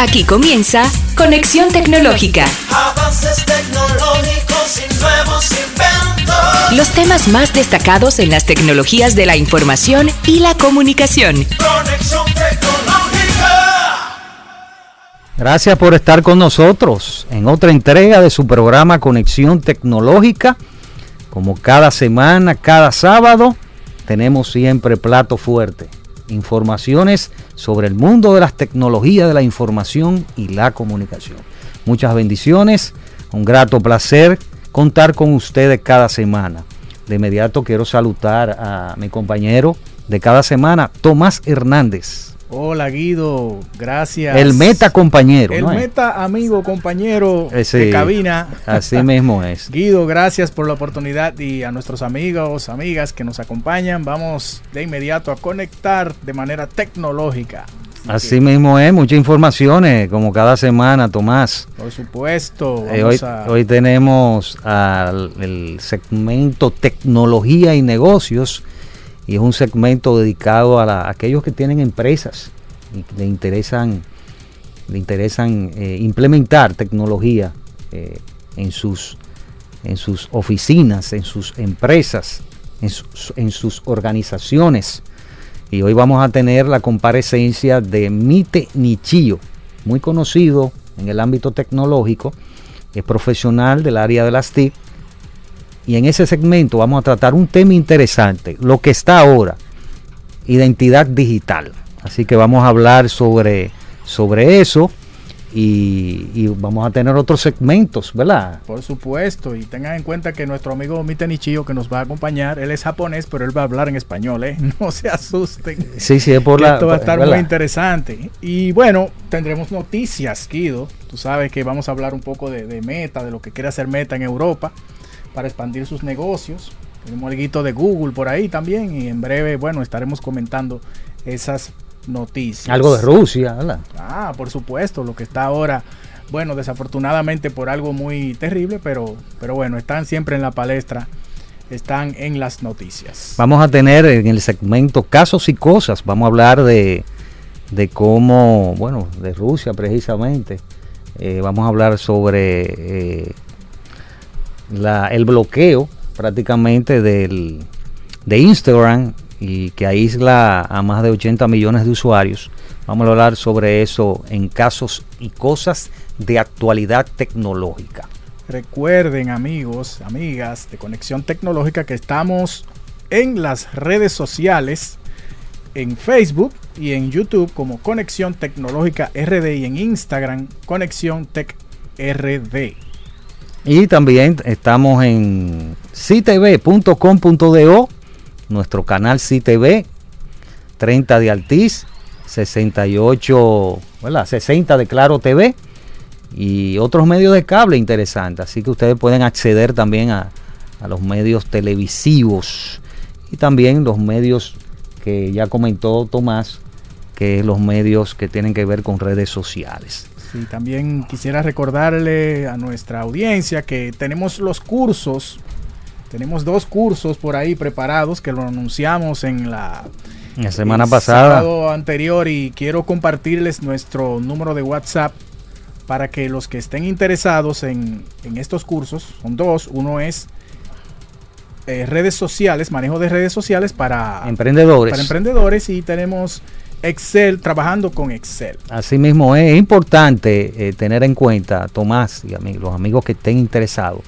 Aquí comienza Conexión Tecnológica. Avances tecnológicos y nuevos inventos. Los temas más destacados en las tecnologías de la información y la comunicación. Conexión tecnológica. Gracias por estar con nosotros en otra entrega de su programa Conexión Tecnológica. Como cada semana, cada sábado, tenemos siempre plato fuerte. Informaciones sobre el mundo de las tecnologías de la información y la comunicación. Muchas bendiciones, un grato placer contar con ustedes cada semana. De inmediato quiero saludar a mi compañero de cada semana, Tomás Hernández. Hola Guido, gracias. El meta compañero. El meta amigo, compañero Eh, sí, de cabina. Así mismo es. Guido, gracias por la oportunidad y a nuestros amigos, amigas que nos acompañan. Vamos de inmediato a conectar de manera tecnológica. Así mismo es, muchas informaciones, como cada semana, Tomás. Por supuesto, Eh, hoy, vamos a... hoy tenemos al el segmento tecnología y negocios y es un segmento dedicado a, aquellos que tienen empresas y le interesan, le interesan eh, implementar tecnología eh, en, sus, en sus oficinas, en sus empresas, en sus, en sus organizaciones. Y hoy vamos a tener la comparecencia de Mite Nichio, muy conocido en el ámbito tecnológico, es profesional del área de las TIC. Y en ese segmento vamos a tratar un tema interesante, lo que está ahora, identidad digital. Así que vamos a hablar sobre, sobre eso y, y vamos a tener otros segmentos, ¿verdad? Por supuesto, y tengan en cuenta que nuestro amigo Mite Nichio que nos va a acompañar, él es japonés, pero él va a hablar en español, ¿eh? No se asusten. Sí, sí, es por la... esto va a estar ¿verdad? muy interesante. Y bueno, tendremos noticias, Guido. Tú sabes que vamos a hablar un poco de, de Meta, de lo que quiere hacer Meta en Europa para expandir sus negocios. Tenemos algo de Google por ahí también y en breve, bueno, estaremos comentando esas noticias. Algo de Rusia, ¿verdad? Ah, por supuesto, lo que está ahora, bueno, desafortunadamente por algo muy terrible, pero, pero bueno, están siempre en la palestra, están en las noticias. Vamos a tener en el segmento casos y cosas, vamos a hablar de, de cómo, bueno, de Rusia precisamente. Eh, vamos a hablar sobre eh, la- el bloqueo prácticamente del, de Instagram y que aísla a más de 80 millones de usuarios. Vamos a hablar sobre eso en casos y cosas de actualidad tecnológica. Recuerden amigos, amigas de Conexión Tecnológica que estamos en las redes sociales, en Facebook y en YouTube como Conexión Tecnológica RD y en Instagram Conexión Tech RD. Y también estamos en citv.com.do, nuestro canal CTV, 30 de Altiz, 68, ¿verdad? 60 de Claro TV y otros medios de cable interesantes. Así que ustedes pueden acceder también a, a los medios televisivos y también los medios que ya comentó Tomás, que es los medios que tienen que ver con redes sociales. Sí, también quisiera recordarle a nuestra audiencia que tenemos los cursos, tenemos dos cursos por ahí preparados que lo anunciamos en la La semana el pasada. anterior y quiero compartirles nuestro número de WhatsApp para que los que estén interesados en, en estos cursos, son dos, uno es eh, redes sociales, manejo de redes sociales para, Emprendedores. para emprendedores y tenemos Excel, trabajando con Excel. Asimismo, es importante eh, tener en cuenta, Tomás y ami- los amigos que estén interesados,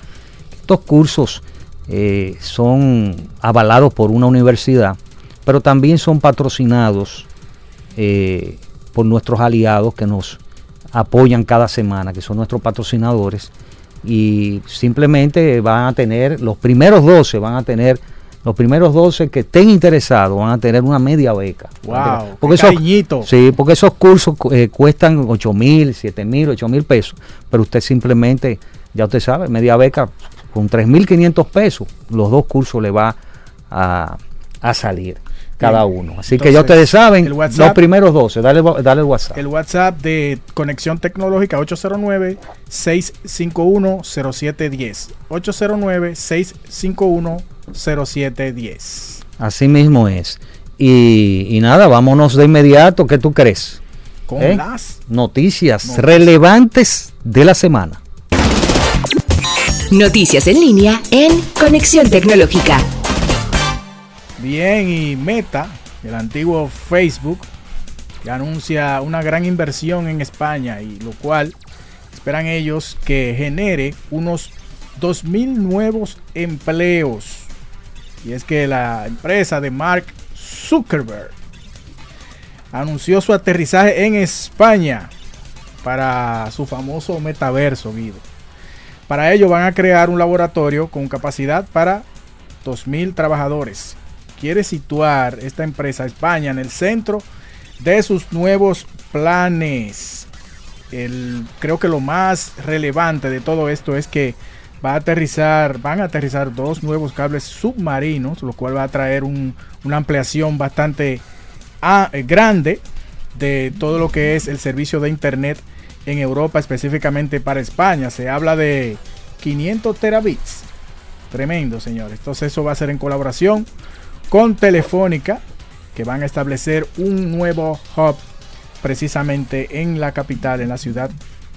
estos cursos eh, son avalados por una universidad, pero también son patrocinados eh, por nuestros aliados que nos apoyan cada semana, que son nuestros patrocinadores, y simplemente van a tener, los primeros 12 van a tener, los primeros 12 que estén interesados van a tener una media beca. Wow, Porque esos- cariñito. Sí, porque esos cursos cu- eh, cuestan 8 mil, 7 mil, 8 mil pesos, pero usted simplemente, ya usted sabe, media beca con 3 mil 500 pesos, los dos cursos le va a, a salir cada uno. Así que ya Entonces, ustedes saben, WhatsApp- los primeros 12, dale, dale el WhatsApp. El WhatsApp de Conexión Tecnológica 809-651-0710. 809-651-0710. Así mismo es. Y, y nada, vámonos de inmediato, ¿qué tú crees? con ¿Eh? las Noticias Noticias. relevantes de la semana. Noticias en línea en Conexión Tecnológica. Bien, y Meta, el antiguo Facebook, que anuncia una gran inversión en España y lo cual esperan ellos que genere unos 2.000 nuevos empleos. Y es que la empresa de Mark Zuckerberg anunció su aterrizaje en España para su famoso metaverso, Guido. Para ello van a crear un laboratorio con capacidad para 2.000 trabajadores. Quiere situar esta empresa España en el centro de sus nuevos planes. El, creo que lo más relevante de todo esto es que va a aterrizar, van a aterrizar dos nuevos cables submarinos, lo cual va a traer un- una ampliación bastante ah, eh, grande de todo lo que es el servicio de internet en Europa, específicamente para España. Se habla de 500 terabits. Tremendo, señores. Entonces eso va a ser en colaboración con Telefónica, que van a establecer un nuevo hub precisamente en la capital, en la ciudad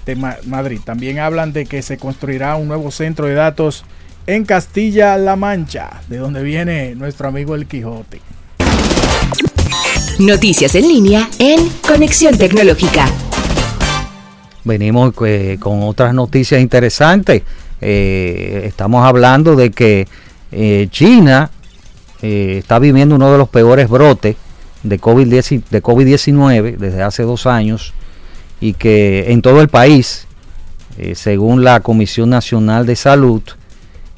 de Ma- Madrid. También hablan de que se construirá un nuevo centro de datos en Castilla-La Mancha, de donde viene nuestro amigo el Quijote. Noticias en línea en Conexión Tecnológica. Venimos eh, con otras noticias interesantes. Eh, estamos hablando de que eh, China eh, está viviendo uno de los peores brotes de COVID-19 de COVID-19 desde hace dos años y que en todo el país, eh, según la Comisión Nacional de Salud,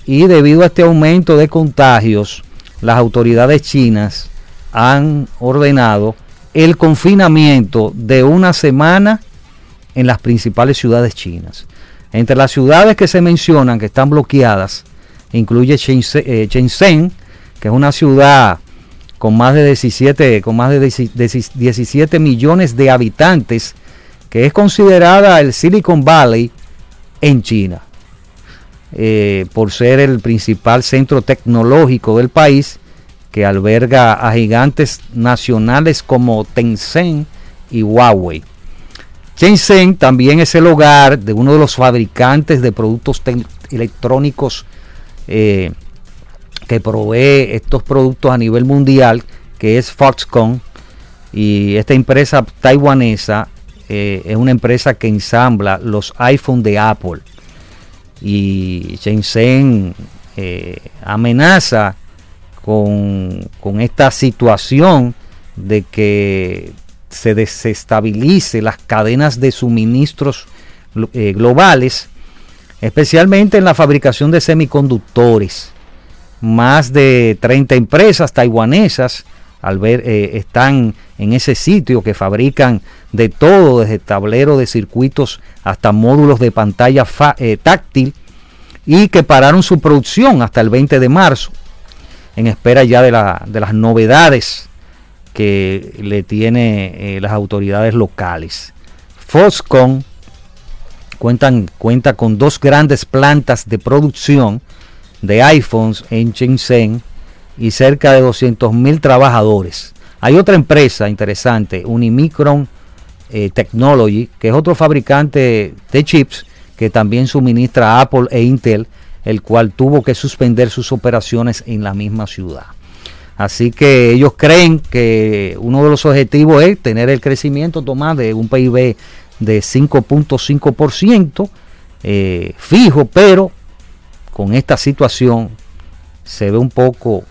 y debido a este aumento de contagios, las autoridades chinas han ordenado el confinamiento de una semana en las principales ciudades chinas. Entre las ciudades que se mencionan que están bloqueadas, incluye Shenzhen, eh, que es una ciudad con más de 17, con más de 10 17 millones de habitantes, que es considerada el Silicon Valley en China, eh, por ser el principal centro tecnológico del país, que alberga a gigantes nacionales como Tencent y Huawei. Shenzhen también es el hogar de uno de los fabricantes de productos electrónicos eh, que provee estos productos a nivel mundial, que es Foxconn. Y esta empresa taiwanesa eh, es una empresa que ensambla los iPhone de Apple. Y Shenzhen eh, amenaza con, con esta situación de que se desestabilice las cadenas de suministros eh, globales, especialmente en la fabricación de semiconductores. Más de 30 empresas taiwanesas al ver, están en ese sitio que fabrican de todo, desde tablero de circuitos hasta módulos de pantalla eh, táctil, y que pararon su producción hasta el 20 de marzo, en espera ya de, la- de las novedades que le tiene eh, las autoridades locales. Foxconn cuenta con dos grandes plantas de producción de iPhones en Shenzhen y cerca de 200 mil trabajadores. Hay otra empresa interesante, Unimicron eh, Technology, que es otro fabricante de chips que también suministra a Apple e Intel, el cual tuvo que suspender sus operaciones en la misma ciudad. Así que ellos creen que uno de los objetivos es tener el crecimiento Tomás, de un PIB de 5.5% eh, fijo, pero con esta situación se ve un poco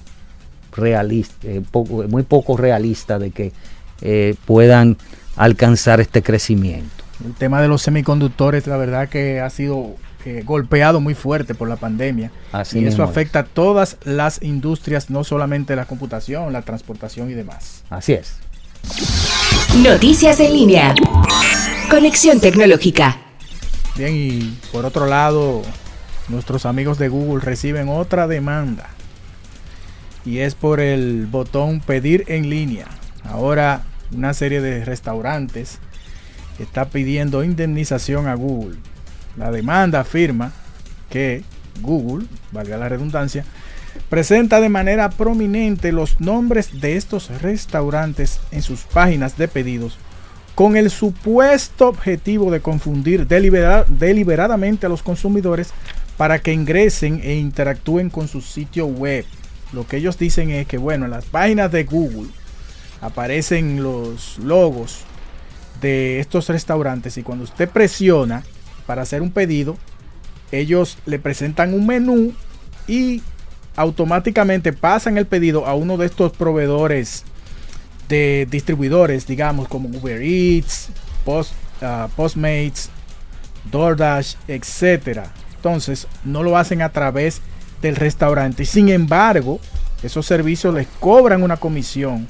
realista, eh, poco- muy poco realista de que eh, puedan alcanzar este crecimiento. El tema de los semiconductores, la verdad que ha sido eh, golpeado muy fuerte por la pandemia. Así y eso es. afecta a todas las industrias, no solamente la computación, la transportación y demás. Así es. Noticias en línea. Conexión Tecnológica. Bien, y por otro lado, nuestros amigos de Google reciben otra demanda. Y es por el botón pedir en línea. Ahora una serie de restaurantes está pidiendo indemnización a Google. La demanda afirma que Google, valga la redundancia, presenta de manera prominente los nombres de estos restaurantes en sus páginas de pedidos con el supuesto objetivo de confundir delibera- deliberadamente a los consumidores para que ingresen e interactúen con su sitio web. Lo que ellos dicen es que, bueno, en las páginas de Google aparecen los logos de estos restaurantes y cuando usted presiona para hacer un pedido, ellos le presentan un menú y automáticamente pasan el pedido a uno de estos proveedores de distribuidores, digamos, como Uber Eats, Post, ah, Postmates, DoorDash, etcétera. Entonces, no lo hacen a través del restaurante. Sin embargo, esos servicios les cobran una comisión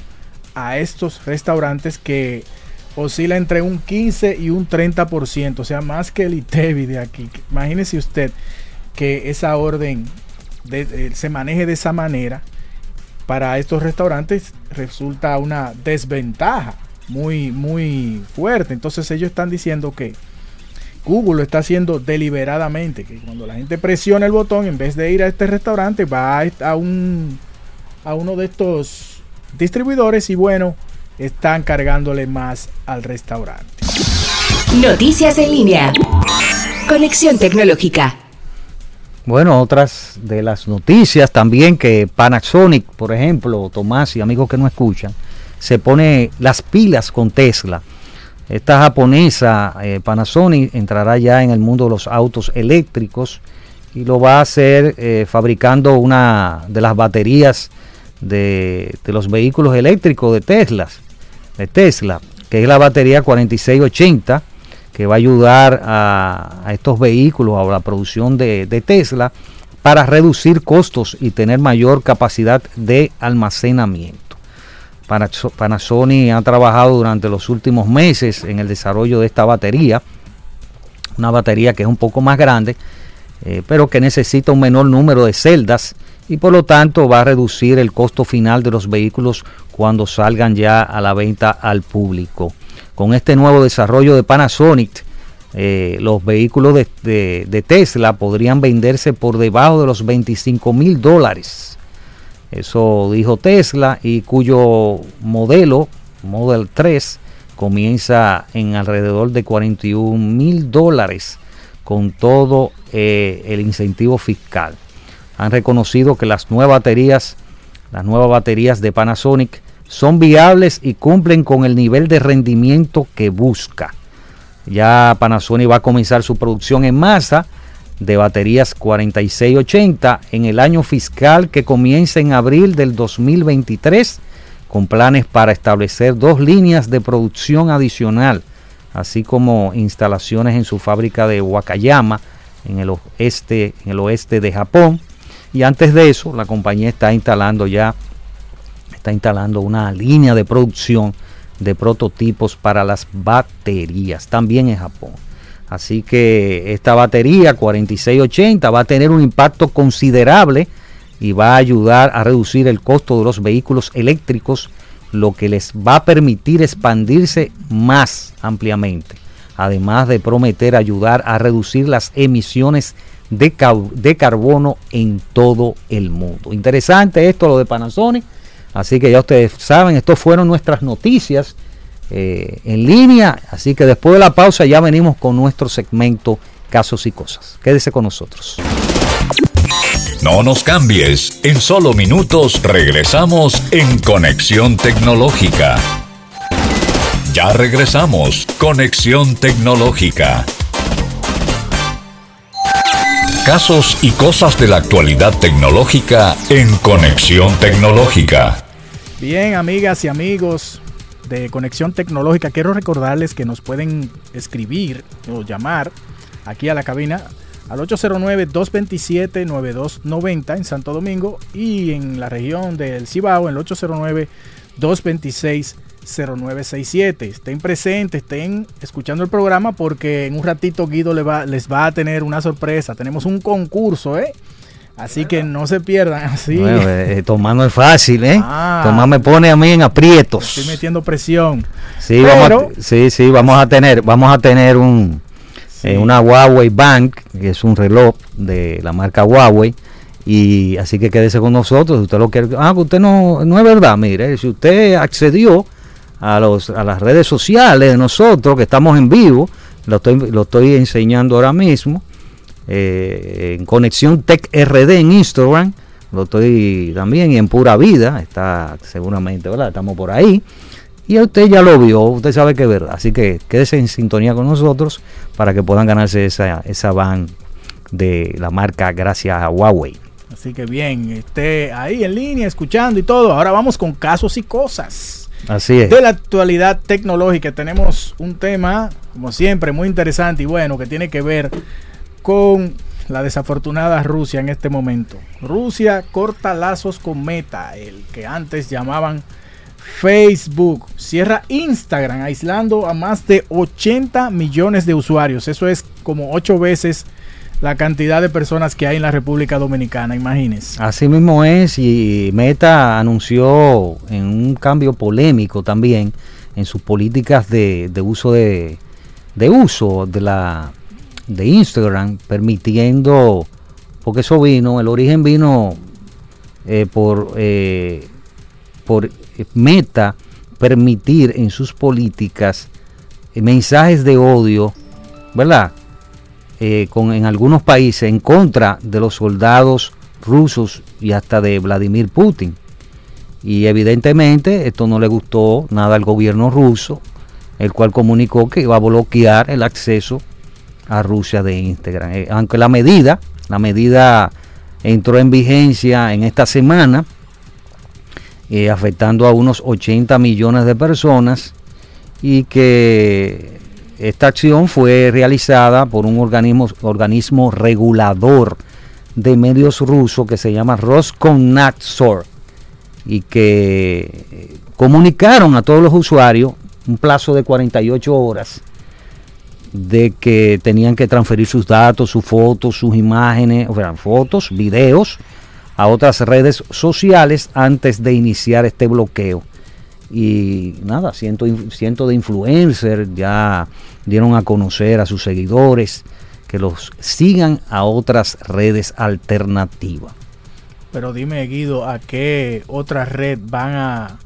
a estos restaurantes que oscila entre un 15 y un 30%, o sea, más que el ITEVI de aquí. Imagínese usted que esa orden de- de- se maneje de esa manera. Para estos restaurantes resulta una desventaja muy, muy fuerte. Entonces ellos están diciendo que Google lo está haciendo deliberadamente, que cuando la gente presiona el botón, en vez de ir a este restaurante, va a un, a uno de estos distribuidores y bueno, están cargándole más al restaurante. Noticias en línea. Conexión tecnológica. Bueno, otras de las noticias también que Panasonic, por ejemplo, Tomás y amigos que no escuchan, se pone las pilas con Tesla. Esta japonesa eh, Panasonic entrará ya en el mundo de los autos eléctricos y lo va a hacer eh, fabricando una de las baterías de, los vehículos eléctricos de Tesla, de Tesla, que es la batería 4680 que va a ayudar a, estos vehículos, a la producción de, Tesla, para reducir costos y tener mayor capacidad de almacenamiento. Panaso- Panasonic ha trabajado durante los últimos meses en el desarrollo de esta batería, una batería que es un poco más grande, eh, pero que necesita un menor número de celdas y por lo tanto va a reducir el costo final de los vehículos cuando salgan ya a la venta al público. Con este nuevo desarrollo de Panasonic, eh, los vehículos de, Tesla podrían venderse por debajo de los 25 mil dólares. Eso dijo Tesla y cuyo modelo, Model 3, comienza en alrededor de 41 mil dólares con todo eh, el incentivo fiscal. Han reconocido que las nuevas baterías, las nuevas baterías de Panasonic son viables y cumplen con el nivel de rendimiento que busca. Ya Panasonic va a comenzar su producción en masa de baterías 4680 en el año fiscal que comienza en abril del 2023 con planes para establecer dos líneas de producción adicional, así como instalaciones en su fábrica de Wakayama en el oeste, en el oeste de Japón. Y antes de eso, la compañía está instalando ya está instalando una línea de producción de prototipos para las baterías, también en Japón. Así que esta batería 4680 va a tener un impacto considerable y va a ayudar a reducir el costo de los vehículos eléctricos, lo que les va a permitir expandirse más ampliamente, además de prometer ayudar a reducir las emisiones de, carbono en todo el mundo. Interesante esto lo de Panasonic, así que ya ustedes saben, estas fueron nuestras noticias eh, en línea, así que después de la pausa ya venimos con nuestro segmento Casos y Cosas. Quédese con nosotros. No nos cambies, en solo minutos regresamos en Conexión Tecnológica. Ya regresamos, Conexión Tecnológica casos y cosas de la actualidad tecnológica en Conexión Tecnológica. Bien, amigas y amigos de Conexión Tecnológica, quiero recordarles que nos pueden escribir o llamar aquí a la cabina al 809-227-9290 en Santo Domingo y en la región del Cibao, el 809 226 0967. Estén presentes, estén escuchando el programa porque en un ratito Guido les va, les va a tener una sorpresa. Tenemos un concurso, ¿eh? Así que no se pierdan, así. Eh, eh, Tomar no es fácil, ¿eh? Ah, me pone a mí en aprietos. Estoy metiendo presión. Sí, vamos a, sí, sí, vamos a tener, vamos a tener un, eh, una Huawei Bank, que es un reloj de la marca Huawei. Y así que quédese con nosotros, usted lo quiere. Ah, usted no, no es verdad, mire, si usted accedió a, los, a las redes sociales de nosotros, que estamos en vivo, lo estoy, lo estoy enseñando ahora mismo, eh, en Conexión Tech RD en Instagram, lo estoy también y en Pura Vida, está seguramente, ¿verdad? Estamos por ahí. Y usted ya lo vio, usted sabe que es verdad. Así que quédese en sintonía con nosotros para que puedan ganarse esa, esa van de la marca gracias a Huawei. Así que bien, esté ahí en línea escuchando y todo. Ahora vamos con casos y cosas. Así es. De la actualidad tecnológica tenemos un tema, como siempre, muy interesante y bueno, que tiene que ver con la desafortunada Rusia en este momento. Rusia corta lazos con Meta, el que antes llamaban Facebook. Cierra Instagram, aislando a más de 80 millones de usuarios. Eso es como 8 veces la cantidad de personas que hay en la República Dominicana, imagínense. Así mismo es, y Meta anunció en un cambio polémico también en sus políticas de, de uso de, de uso de la de Instagram, permitiendo, porque eso vino, el origen vino eh, por, eh, por Meta permitir en sus políticas mensajes de odio, ¿verdad? Eh, con, en algunos países en contra de los soldados rusos y hasta de Vladimir Putin. Y evidentemente esto no le gustó nada al gobierno ruso, el cual comunicó que iba a bloquear el acceso a Rusia de Instagram. Eh, aunque la medida, la medida entró en vigencia en esta semana, eh, afectando a unos 80 millones de personas y que esta acción fue realizada por un organismo, organismo regulador de medios ruso que se llama Roskomnadzor y que eh, comunicaron a todos los usuarios un plazo de 48 horas de que tenían que transferir sus datos, sus fotos, sus imágenes, o sea, fotos, videos a otras redes sociales antes de iniciar este bloqueo. Y nada, cientos ciento de influencers ya dieron a conocer a sus seguidores que los sigan a otras redes alternativas. Pero dime, Guido, ¿a qué otra red van a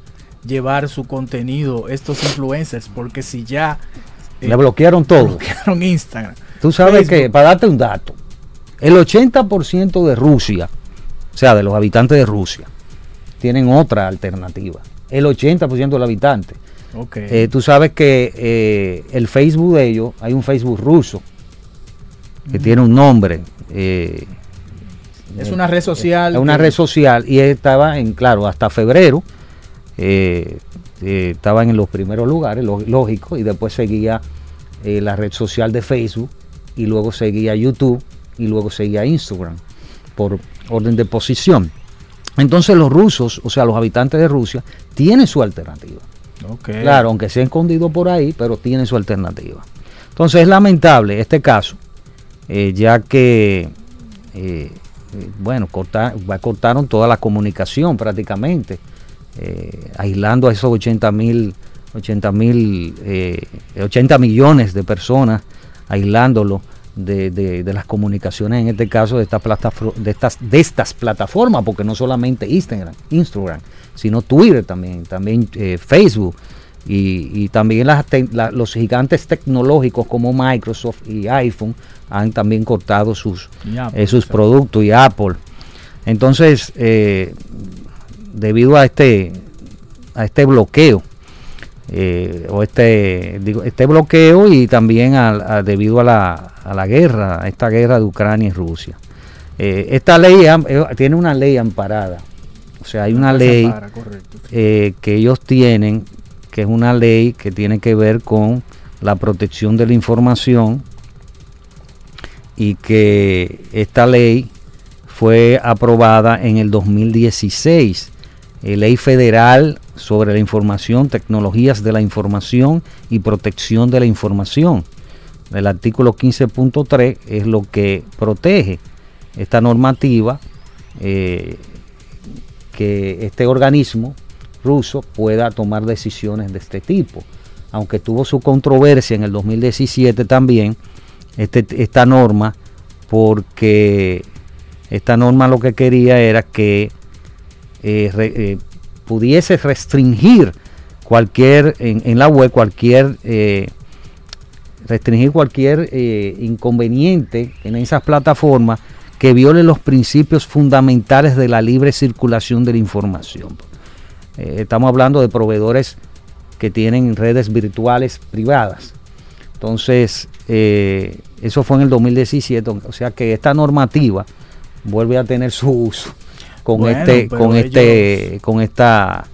llevar su contenido estos influencers? Porque si ya Le bloquearon todo. bloquearon Instagram, Tú sabes Facebook. que, para darte un dato, el 80% de Rusia, o sea, de los habitantes de Rusia, tienen otra alternativa. El 80% de los habitantes. ok, Eh, tú sabes que eh, el Facebook de ellos, hay un Facebook ruso, que tiene un nombre. eh, es una red social. es una red social y estaba en, claro, hasta febrero estaban en los primeros lugares, lo- lógico, y después seguía la red social de Facebook y luego seguía YouTube y luego seguía Instagram por orden de posición. Entonces los rusos, o sea, los habitantes de Rusia, tienen su alternativa. Ok. Claro, aunque sea escondido por ahí, pero tiene su alternativa. Entonces es lamentable este caso, eh, ya que, eh, eh, bueno, corta- va- cortaron toda la comunicación prácticamente, eh, aislando a esos 80 mil, 80 mil, eh, 80 millones de personas, aislándolo de, de- de las comunicaciones, en este caso de, estas de, estas, de estas plataformas, porque no solamente Instagram, Instagram sino Twitter también, también eh, Facebook y, y también las te- la- los gigantes tecnológicos como Microsoft y iPhone han también cortado sus, Apple, eh, sus productos y Apple. Entonces, eh, debido a este, a este bloqueo, eh, o este, digo, este bloqueo y también a- debido a la, a la guerra, a esta guerra de Ucrania y Rusia. Eh, esta ley eh, tiene una ley amparada, o sea, hay una ley eh, que ellos tienen, que es una ley que tiene que ver con la protección de la información y que esta ley fue aprobada en el 2016, eh, ley federal sobre la información, tecnologías de la información y protección de la información. El artículo 15.3 es lo que protege esta normativa eh, que este organismo ruso pueda tomar decisiones de este tipo. Aunque tuvo su controversia en el 2017 también, este, esta norma, porque esta norma lo que quería era que eh, eh, pudiese restringir cualquier, en, la web, cualquier, eh, restringir cualquier eh, inconveniente en esas plataformas que viole los principios fundamentales de la libre circulación de la información. Eh, estamos hablando de proveedores que tienen redes virtuales privadas. Entonces, eso fue en el 2017, o sea que esta normativa vuelve a tener su uso con Bueno, este, con este, con esta,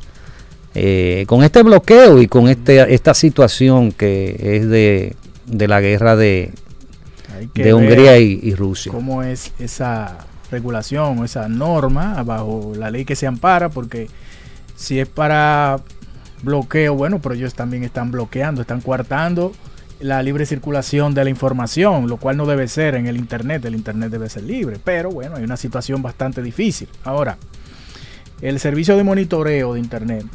eh, con este bloqueo y con este, esta situación que es de, de la guerra de, de Hungría y, y Rusia. cómo es esa regulación o esa norma bajo la ley que se ampara, porque si es para bloqueo, bueno, pero ellos también están bloqueando, están coartando la libre circulación de la información, lo cual no debe ser en el Internet, el Internet debe ser libre, pero bueno, hay una situación bastante difícil. Ahora, el servicio de monitoreo de Internet,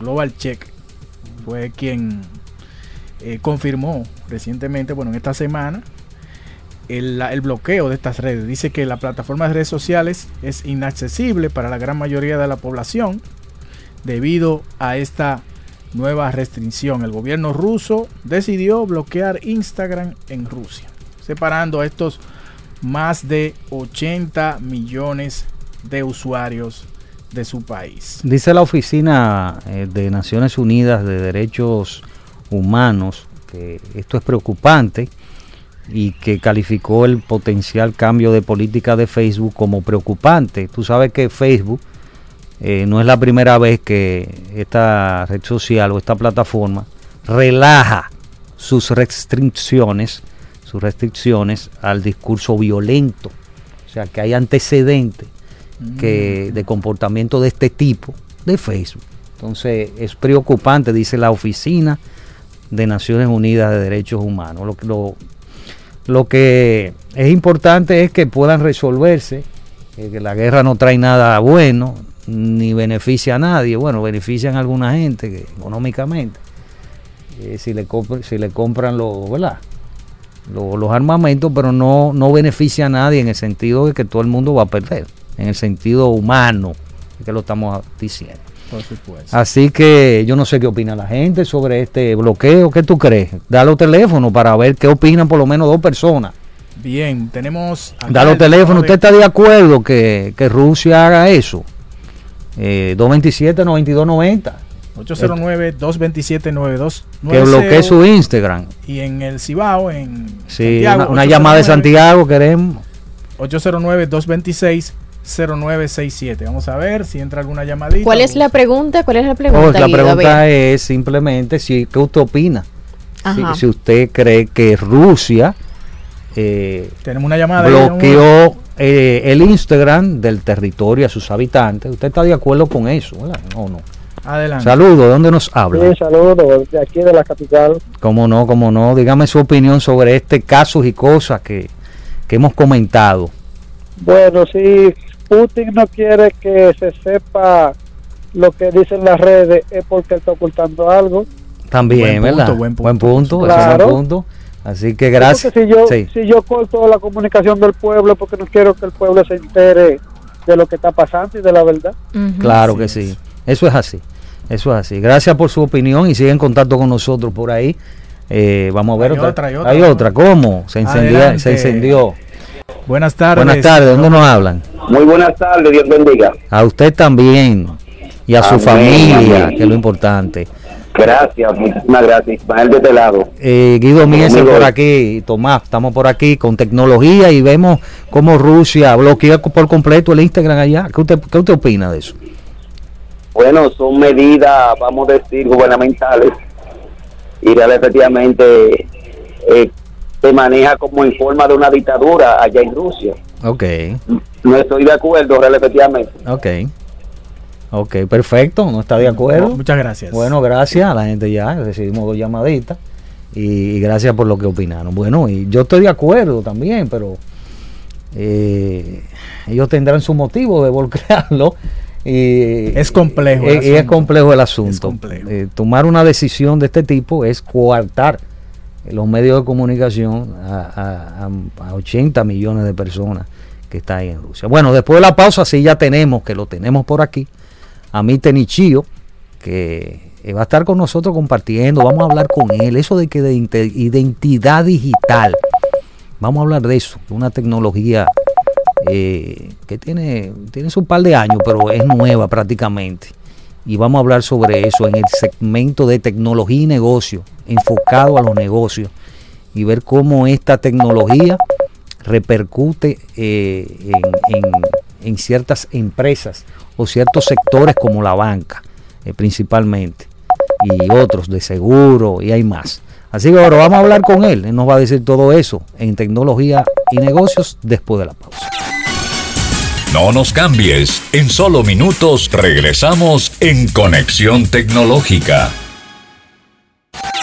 Global Check, fue quien eh, confirmó recientemente, bueno, en esta semana, el, el bloqueo de estas redes. Dice que la plataforma de redes sociales es inaccesible para la gran mayoría de la población debido a esta nueva restricción. El gobierno ruso decidió bloquear Instagram en Rusia, separando a estos más de 80 millones de usuarios de su país. Dice la Oficina eh, de Naciones Unidas de Derechos Humanos que esto es preocupante y que calificó el potencial cambio de política de Facebook como preocupante. Tú sabes que Facebook eh, no es la primera vez que esta red social o esta plataforma relaja sus restricciones, sus restricciones al discurso violento. O sea que hay antecedentes que de comportamiento de este tipo de Facebook. Entonces es preocupante, dice la Oficina de Naciones Unidas de Derechos Humanos. Lo, que- lo, lo que es importante es que puedan resolverse, eh, que la guerra no trae nada bueno, ni beneficia a nadie. Bueno, benefician a alguna gente que, económicamente, eh, si, le si le compran los, ¿verdad? Lo- los armamentos, pero no, no beneficia a nadie en el sentido de que todo el mundo va a perder, en el sentido humano, que lo estamos diciendo. Por supuesto. Así que yo no sé qué opina la gente sobre este bloqueo. ¿Qué tú crees? Dale los teléfonos para ver qué opinan por lo menos dos personas. Bien, tenemos... Dale los el teléfonos. ¿Usted está de acuerdo que, que Rusia haga eso? Eh, 227-9290. 809-227-9290 Que bloquee su Instagram. y en el Cibao, en Sí, Santiago, una, una llamada de 809 Santiago queremos. 809-226-0967. Vamos a ver si entra alguna llamadita. ¿Cuál es la pregunta? ¿Cuál es la pregunta? Oh, la Guido? Pregunta es simplemente si, ¿qué usted opina? Si, si usted cree que Rusia eh, Tenemos una llamada. bloqueó eh, el Instagram del territorio a sus habitantes. ¿Usted está de acuerdo con eso? ¿verdad? No, no. Adelante. Saludos, ¿de dónde nos habla? Sí, saludos de aquí de la capital. Cómo no, cómo no. Dígame su opinión sobre este caso y cosas que, que hemos comentado. Bueno, si Putin no quiere que se sepa lo que dicen las redes es porque está ocultando algo. También, Buen punto, ¿verdad? buen punto, Buen punto, es buen punto. Así que gracias. Porque si yo, Sí. si yo corto la comunicación del pueblo porque no quiero que el pueblo se entere de lo que está pasando y de la verdad. Claro Así que es. sí. Eso es así. Eso es así. Gracias por su opinión y sigue en contacto con nosotros por ahí. Eh, vamos a ver Hay otra. otra, hay otra. Hay otra. ¿Cómo? Se encendió. Adelante. Se encendió. Buenas tardes. Buenas tardes. ¿Dónde nos hablan? Muy buenas tardes, Dios bendiga. A usted también y a su familia, amén. que es lo importante. Gracias, muchísimas gracias. Ismael de este lado. Eh, Guido Mies Conmigo. por aquí, Tomás, estamos por aquí con tecnología y vemos cómo Rusia bloquea por completo el Instagram allá. ¿Qué usted, qué usted opina de eso? Bueno, son medidas, vamos a decir, gubernamentales y real efectivamente eh, se maneja como en forma de una dictadura allá en Rusia. Ok, No estoy de acuerdo, real efectivamente. ok. Ok, perfecto, no está de acuerdo. Muchas gracias. Bueno, gracias a la gente ya, recibimos dos llamaditas y, gracias por lo que opinaron. Bueno, y yo estoy de acuerdo también, pero eh, ellos tendrán su motivo de bloquearlo. Y, Es complejo el y- y es complejo el asunto. Complejo. Eh, tomar una decisión de este tipo es coartar los medios de comunicación a, a- a- a 80 millones de personas que están ahí en Rusia. Bueno, después de la pausa, sí ya tenemos, que lo tenemos por aquí, a Mite Nichio, que eh, va a estar con nosotros compartiendo, vamos a hablar con él, eso de que de identidad digital, vamos a hablar de eso, una tecnología eh, que tiene, tiene su par de años, pero es nueva prácticamente. Y vamos a hablar sobre eso en el segmento de tecnología y negocio, enfocado a los negocios, y ver cómo esta tecnología repercute eh, en- en ciertas empresas o ciertos sectores como la banca, eh, principalmente, y otros de seguro, y hay más. Así que ahora vamos a hablar con él, él nos va a decir todo eso en tecnología y negocios después de la pausa. No nos cambies, en solo minutos regresamos en Conexión Tecnológica.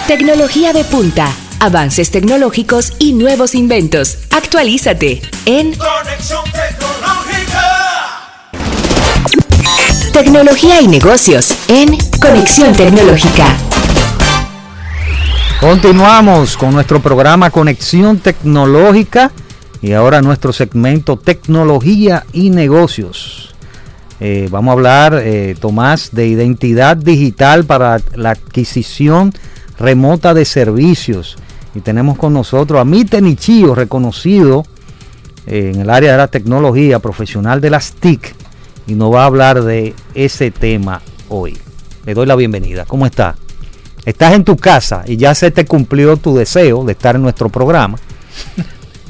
Tecnología de punta, avances tecnológicos y nuevos inventos. Actualízate en Conexión tecnológica. Tecnología y negocios en Conexión Tecnológica. Continuamos con nuestro programa Conexión Tecnológica y ahora nuestro segmento Tecnología y Negocios. Eh, vamos a hablar, eh, Tomás, de identidad digital para la adquisición remota de servicios. Y tenemos con nosotros a Mite Nichio, reconocido eh, en el área de la tecnología, profesional de las TIC, y nos va a hablar de ese tema hoy. Le doy la bienvenida. ¿Cómo está? Estás en tu casa y ya se te cumplió tu deseo de estar en nuestro programa.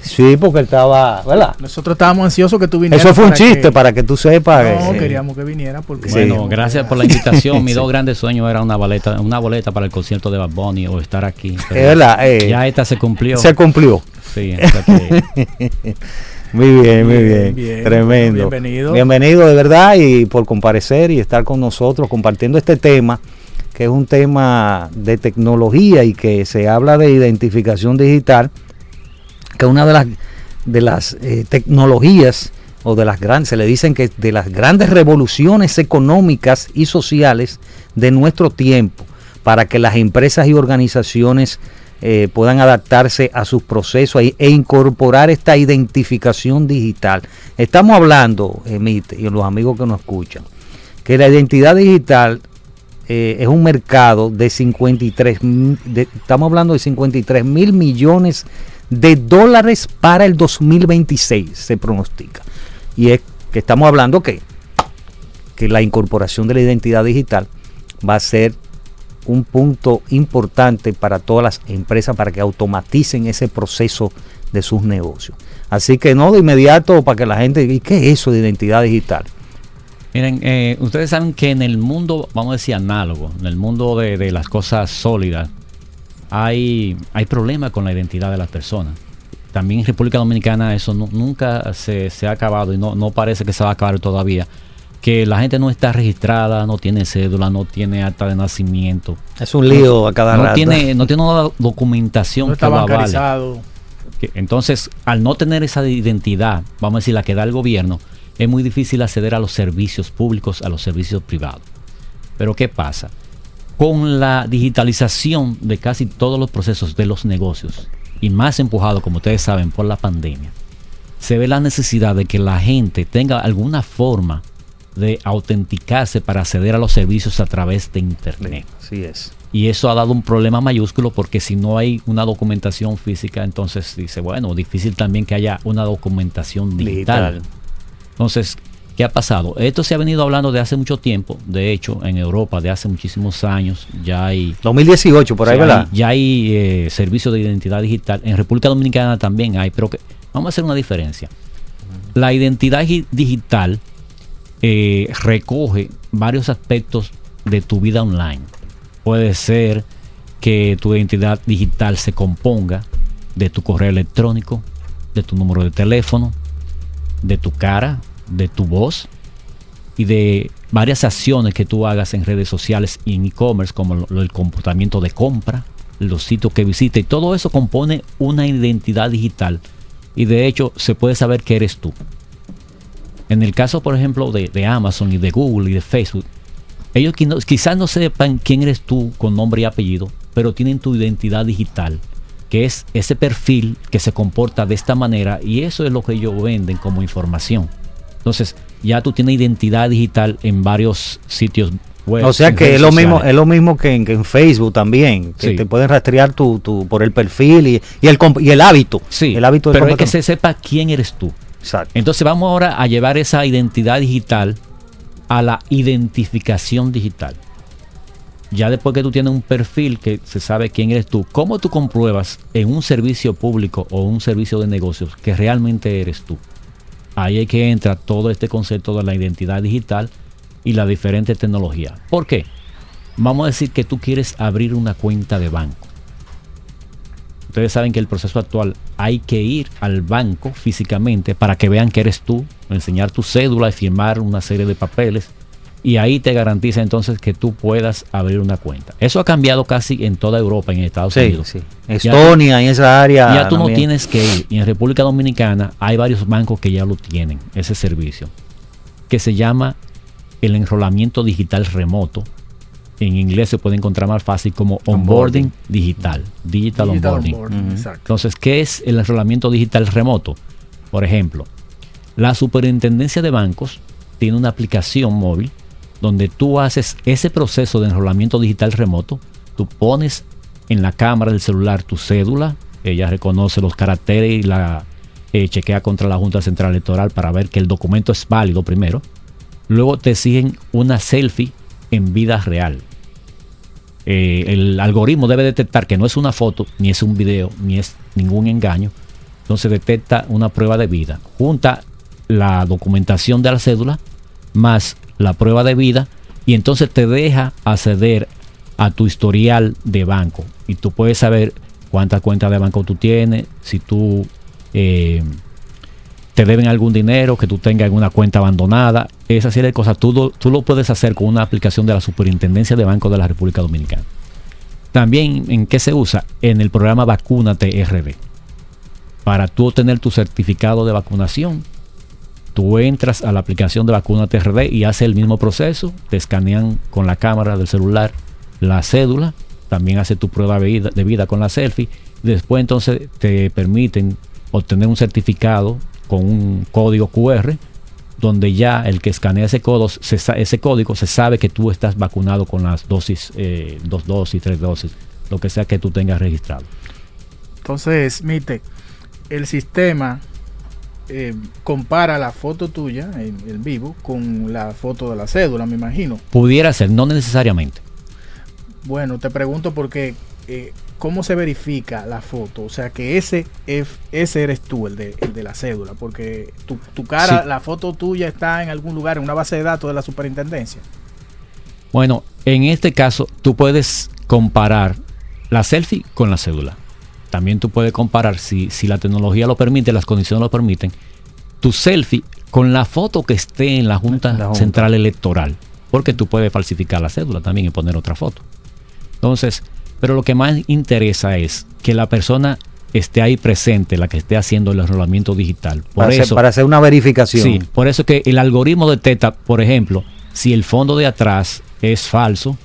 Sí, porque él estaba, ¿verdad? Nosotros estábamos ansiosos que tú vinieras. Eso fue un para chiste que- para que tú sepas. No, eh, queríamos que viniera porque... Sí. Bueno, gracias por la invitación. Mis Sí. dos grandes sueños era una boleta, una boleta para el concierto de Bad Bunny o estar aquí. Es verdad, eh, ya esta se cumplió. se cumplió. Sí, que- Muy bien, muy bien. Bien, bien. Tremendo. Bienvenido. Bienvenido de verdad y por comparecer y estar con nosotros compartiendo este tema, que es un tema de tecnología y que se habla de identificación digital, que es una de las, de las eh, tecnologías o de las grandes, se le dicen que de las grandes revoluciones económicas y sociales de nuestro tiempo, para que las empresas y organizaciones eh, puedan adaptarse a sus procesos e, incorporar esta identificación digital. Estamos hablando, Emite, y los amigos que nos escuchan, que la identidad digital eh, es un mercado de 53, m- de- estamos hablando de 53 mil millones de dólares para el 2026, se pronostica. Y es que estamos hablando que, que la incorporación de la identidad digital va a ser un punto importante para todas las empresas para que automaticen ese proceso de sus negocios. Así que no de inmediato para que la gente diga, ¿y qué es eso de identidad digital? Miren, eh, ustedes saben que en el mundo, vamos a decir análogo, en el mundo de, las cosas sólidas, hay, hay problemas con la identidad de las personas. También en República Dominicana eso nu- nunca se, se ha acabado y no, no parece que se va a acabar todavía. Que la gente no está registrada, no tiene cédula, no tiene acta de nacimiento. Es un lío a cada no rato. tiene, no tiene una documentación No que está lo avale. bancarizado. Que- Entonces, al no tener esa identidad, vamos a decir, la que da el gobierno, es muy difícil acceder a los servicios públicos, a los servicios privados. Pero ¿qué pasa? Con la digitalización de casi todos los procesos de los negocios, y más empujado, como ustedes saben, por la pandemia, se ve la necesidad de que la gente tenga alguna forma de autenticarse para acceder a los servicios a través de Internet. Así es. Y eso ha dado un problema mayúsculo porque si no hay una documentación física, entonces dice, bueno, difícil también que haya una documentación digital. Digital. Entonces, ¿qué ha pasado? Esto se ha venido hablando de hace mucho tiempo, de hecho, en Europa de hace muchísimos años ya hay... 2018, por ahí, ¿verdad? hay- Ya hay eh, servicios de identidad digital. En República Dominicana también hay, pero que, vamos a hacer una diferencia. La identidad gi- digital eh, recoge varios aspectos de tu vida online. Puede ser que tu identidad digital se componga de tu correo electrónico, de tu número de teléfono, de tu cara, de tu voz y de varias acciones que tú hagas en redes sociales y en e-commerce, como el comportamiento de compra, los sitios que visitas, y todo eso compone una identidad digital. Y de hecho, se puede saber que eres tú. En el caso, por ejemplo, de, de Amazon y de Google y de Facebook, ellos quizás no sepan quién eres tú con nombre y apellido, pero tienen tu identidad digital, que es ese perfil que se comporta de esta manera y eso es lo que ellos venden como información. Entonces, ya tú tienes identidad digital en varios sitios web. O sea que es lo mismo, sociales. es lo mismo que en, que en Facebook también, que Sí. te pueden rastrear tu, tu por el perfil y, y el y el hábito. Sí, el hábito de pero es que se sepa quién eres tú. Entonces vamos ahora a llevar esa identidad digital a la identificación digital. Ya después que tú tienes un perfil que se sabe quién eres tú, ¿cómo tú compruebas en un servicio público o un servicio de negocios que realmente eres tú? Ahí es que entra todo este concepto de la identidad digital y la diferente tecnología. ¿Por qué? Vamos a decir que tú quieres abrir una cuenta de banco. Ustedes saben que el proceso actual hay que ir al banco físicamente para que vean que eres tú, enseñar tu cédula y firmar una serie de papeles. Y ahí te garantiza entonces que tú puedas abrir una cuenta. Eso ha cambiado casi en toda Europa, en Estados Sí, Unidos. sí. Ya Estonia, en esa área. ya tú no tienes que ir. Y en República Dominicana hay varios bancos que ya lo tienen, ese servicio, que se llama el enrolamiento digital remoto. En inglés se puede encontrar más fácil como onboarding digital, digital, Digital onboarding. Entonces, ¿qué es el enrolamiento digital remoto? Por ejemplo, la Superintendencia de Bancos tiene una aplicación móvil donde tú haces ese proceso de enrolamiento digital remoto, tú pones en la cámara del celular tu cédula, ella reconoce los caracteres y la eh, chequea contra la Junta Central Electoral para ver que el documento es válido primero. Luego te exigen una selfie en vida real. Eh, el algoritmo debe detectar que no es una foto, ni es un video, ni es ningún engaño. Entonces detecta una prueba de vida. Junta la documentación de la cédula más la prueba de vida y entonces te deja acceder a tu historial de banco. Y tú puedes saber cuántas cuentas de banco tú tienes, si tú eh, te deben algún dinero, que tú tengas alguna cuenta abandonada, esa serie de cosas, tú, lo- tú lo puedes hacer con una aplicación de la Superintendencia de Bancos de la República Dominicana. También, ¿en qué se usa? En el programa Vacúnate RD. Para tú obtener tu certificado de vacunación, tú entras a la aplicación de Vacúnate RD y haces el mismo proceso, te escanean con la cámara del celular la cédula, también hace tu prueba de vida con la selfie, después entonces te permiten obtener un certificado con un código QR donde ya el que escanea ese, codo, se ese código se sabe que tú estás vacunado con las dosis, eh, dos dosis, tres dosis, lo que sea que tú tengas registrado. Entonces, Mite, el sistema eh, compara la foto tuya en, en vivo con la foto de la cédula, me imagino. Pudiera ser, no necesariamente. Bueno, te pregunto porque eh, cómo se verifica la foto, o sea que ese es- ese eres tú, el de, el de la cédula, porque tu, tu cara, Sí. la foto tuya está en algún lugar, en una base de datos de la superintendencia. Bueno, en este caso tú puedes comparar la selfie con la cédula. También tú puedes comparar, si, si la tecnología lo permite, las condiciones lo permiten, tu selfie con la foto que esté en la Junta, La Junta. Central Electoral. Porque tú puedes falsificar la cédula también y poner otra foto. Entonces, pero lo que más interesa es que la persona esté ahí presente, la que esté haciendo el enrolamiento digital. Por Para, hacer, eso, para hacer una verificación. Sí, por eso que el algoritmo detecta, por ejemplo, si el fondo de atrás es falso,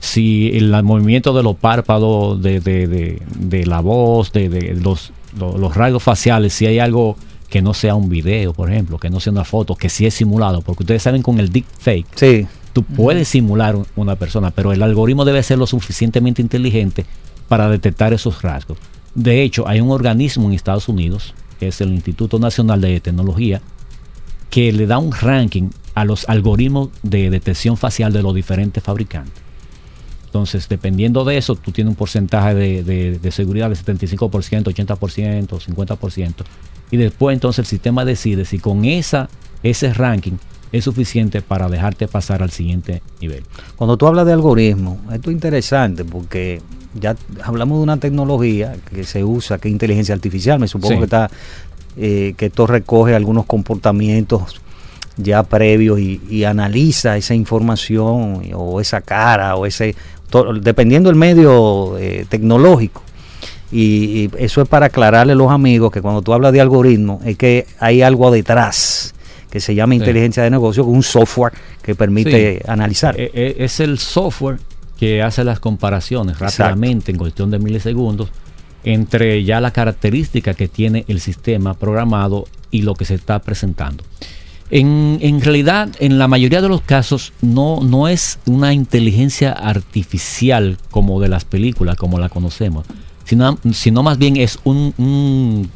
si el movimiento de los párpados, de, de- de- de la voz, de, los, lo- los rasgos faciales, si hay algo que no sea un video, por ejemplo, que no sea una foto, que sí es simulado, porque ustedes saben con el deepfake, Sí. Tú puedes simular un- una persona, pero el algoritmo debe ser lo suficientemente inteligente para detectar esos rasgos. De hecho, hay un organismo en Estados Unidos, que es el Instituto Nacional de Tecnología, que le da un ranking a los algoritmos de detección facial de los diferentes fabricantes. Entonces, dependiendo de eso, tú tienes un porcentaje de, de- de seguridad de 75%, 80%, 50%. Y después entonces el sistema decide si con esa, ese ranking es suficiente para dejarte pasar al siguiente nivel. Cuando tú hablas de algoritmo, esto es interesante porque ya hablamos de una tecnología que se usa, que es inteligencia artificial. Me supongo Sí. que está eh, que esto recoge algunos comportamientos ya previos y, y analiza esa información o esa cara o ese dependiendo del medio eh, tecnológico. Y, y eso es para aclararle a los amigos que cuando tú hablas de algoritmo es que hay algo detrás que se llama Sí. inteligencia de negocio, un software que permite Sí. analizar. Eh, eh, es el software que hace las comparaciones Exacto. rápidamente en cuestión de milisegundos entre ya la característica que tiene el sistema programado y lo que se está presentando. En, en realidad, en la mayoría de los casos, no, no es una inteligencia artificial como de las películas, como la conocemos, sino, sino más bien es un, un,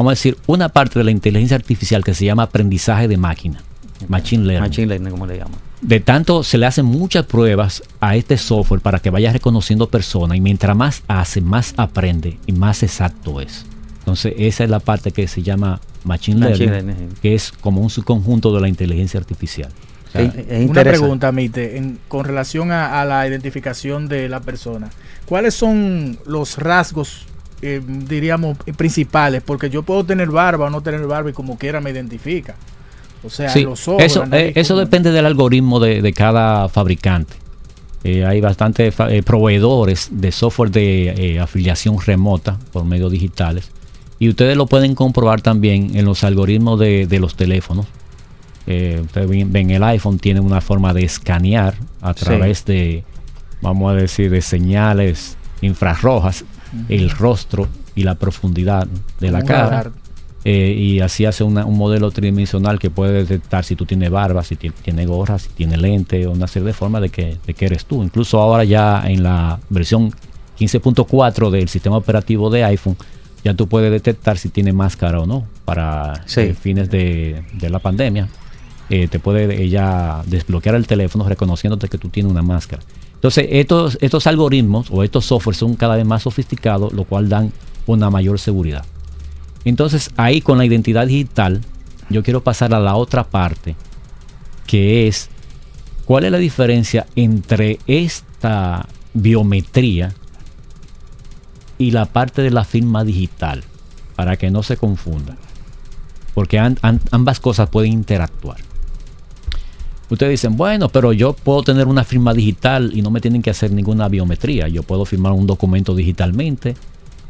vamos a decir, una parte de la inteligencia artificial que se llama aprendizaje de máquina, machine learning. Machine learning, como le llaman. De tanto se le hacen muchas pruebas a este software para que vaya reconociendo personas y mientras más hace, más aprende y más exacto es. Entonces esa es la parte que se llama machine learning, Machine learning, sí. que es como un subconjunto de la inteligencia artificial. O sea, Es- es Una pregunta, Mite, en- con relación a, a la identificación de la persona. ¿Cuáles son los rasgos, eh, diríamos, principales? Porque yo puedo tener barba o no tener barba y como quiera me identifica. O sea, Sí, los ojos. eso, nariz, eh, eso como- depende del algoritmo de, de cada fabricante. Eh, hay bastantes eh, proveedores de software de eh, afiliación remota por medios digitales. Y ustedes lo pueden comprobar también en los algoritmos de, de los teléfonos. Eh, ustedes ven, ven el iPhone tiene una forma de escanear a Sí. través de, vamos a decir, de señales infrarrojas, el rostro y la profundidad de la cara. Eh, y así hace una- un modelo tridimensional que puede detectar si tú tienes barba, si ti- tienes gorra, si tienes lente, o una serie de formas de que, de que eres tú. Incluso ahora ya en la versión 15.4 del sistema operativo de iPhone, ya tú puedes detectar si tiene máscara o no para Sí. eh, fines de, de la pandemia. Eh, te puede ella desbloquear el teléfono reconociéndote que tú tienes una máscara. Entonces, estos, estos algoritmos o estos softwares son cada vez más sofisticados, lo cual dan una mayor seguridad. Entonces ahí con la identidad digital yo quiero pasar a la otra parte que es cuál es la diferencia entre esta biometría y la parte de la firma digital para que no se confunda. Porque ambas cosas pueden interactuar ustedes dicen bueno pero yo puedo tener una firma digital y no me tienen que hacer ninguna biometría yo puedo firmar un documento digitalmente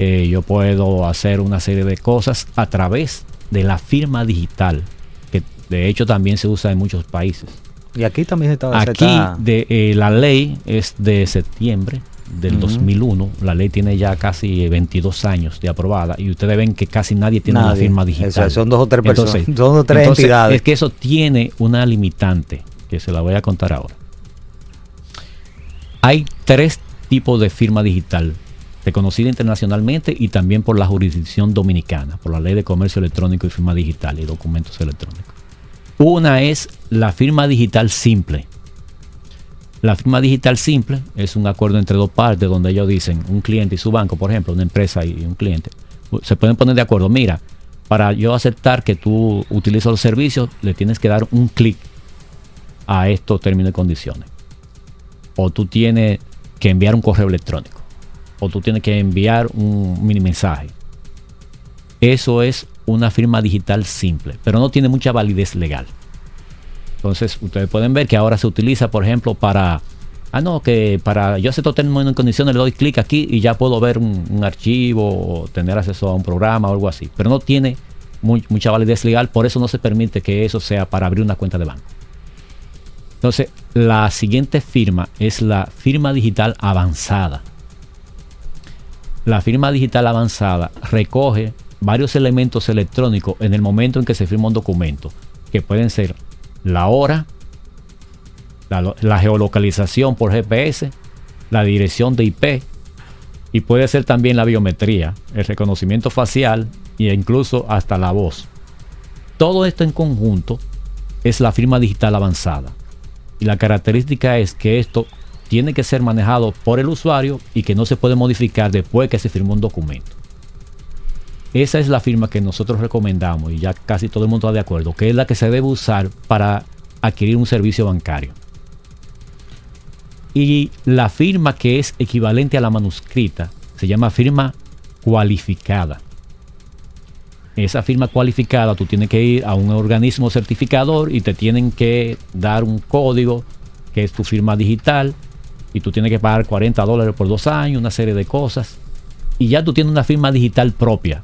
eh, yo puedo hacer una serie de cosas a través de la firma digital, que de hecho también se usa en muchos países. Y aquí también se está... Aquí de, eh, la ley es de septiembre del Ujú. 2001, la ley tiene ya casi 22 años de aprobada y ustedes ven que casi nadie tiene una firma digital. Eso, son dos o tres personas, Entonces- dos o tres entonces, entidades. Es que eso tiene una limitante que se la voy a contar ahora. Hay tres tipos de firma digital reconocida internacionalmente y también por la jurisdicción dominicana, por la ley de comercio electrónico y firma digital y documentos electrónicos. Una es la firma digital simple. La firma digital simple es un acuerdo entre dos partes donde ellos dicen, un cliente y su banco, por ejemplo, una empresa y un cliente, se pueden poner de acuerdo, mira, para yo aceptar que tú utilizas los servicios, le tienes que dar un clic a estos términos y condiciones. O tú tienes que enviar un correo electrónico. O tú tienes que enviar un mini mensaje. Eso es una firma digital simple, pero no tiene mucha validez legal. Entonces, ustedes pueden ver que ahora se utiliza, por ejemplo, para. Ah, no, que para yo acepto términos y condiciones, le doy clic aquí y ya puedo ver un, un archivo o tener acceso a un programa o algo así. Pero no tiene muy- mucha validez legal, por eso no se permite que eso sea para abrir una cuenta de banco. Entonces, la siguiente firma es la firma digital avanzada. La firma digital avanzada recoge varios elementos electrónicos en el momento en que se firma un documento, que pueden ser la hora, la, lo- la geolocalización por GPS, la dirección de IP y puede ser también la biometría, el reconocimiento facial e incluso hasta la voz. Todo esto en conjunto es la firma digital avanzada. Y la característica es que esto tiene que ser manejado por el usuario y que no se puede modificar después que se firmó un documento. Esa es la firma que nosotros recomendamos y ya casi todo el mundo está de acuerdo, que es la que se debe usar para adquirir un servicio bancario. Y la firma que es equivalente a la manuscrita se llama firma cualificada. Esa firma cualificada tú tienes que ir a un organismo certificador y te tienen que dar un código que es tu firma digital y tú tienes que pagar 40 dólares por dos años, una serie de cosas. Y ya tú tienes una firma digital propia.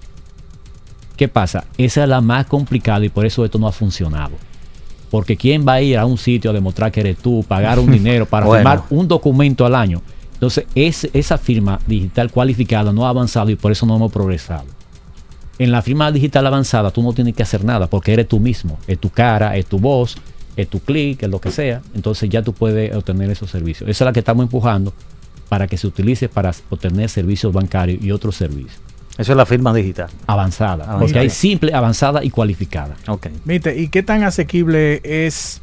¿Qué pasa? Esa es la más complicada y por eso esto no ha funcionado. Porque ¿quién va a ir a un sitio a demostrar que eres tú, pagar un dinero para Bueno. firmar un documento al año? Entonces, es- esa firma digital cualificada no ha avanzado y por eso no hemos progresado. En la firma digital avanzada tú no tienes que hacer nada porque eres tú mismo. Es tu cara, es tu voz, es tu clic, es lo que sea. Entonces ya tú puedes obtener esos servicios. Esa es la que estamos empujando para que se utilice para obtener servicios bancarios y otros servicios. Eso es la firma digital. Avanzada. Avanzada. Porque hay simple, avanzada y cualificada. Ok. Mite, ¿y qué tan asequible es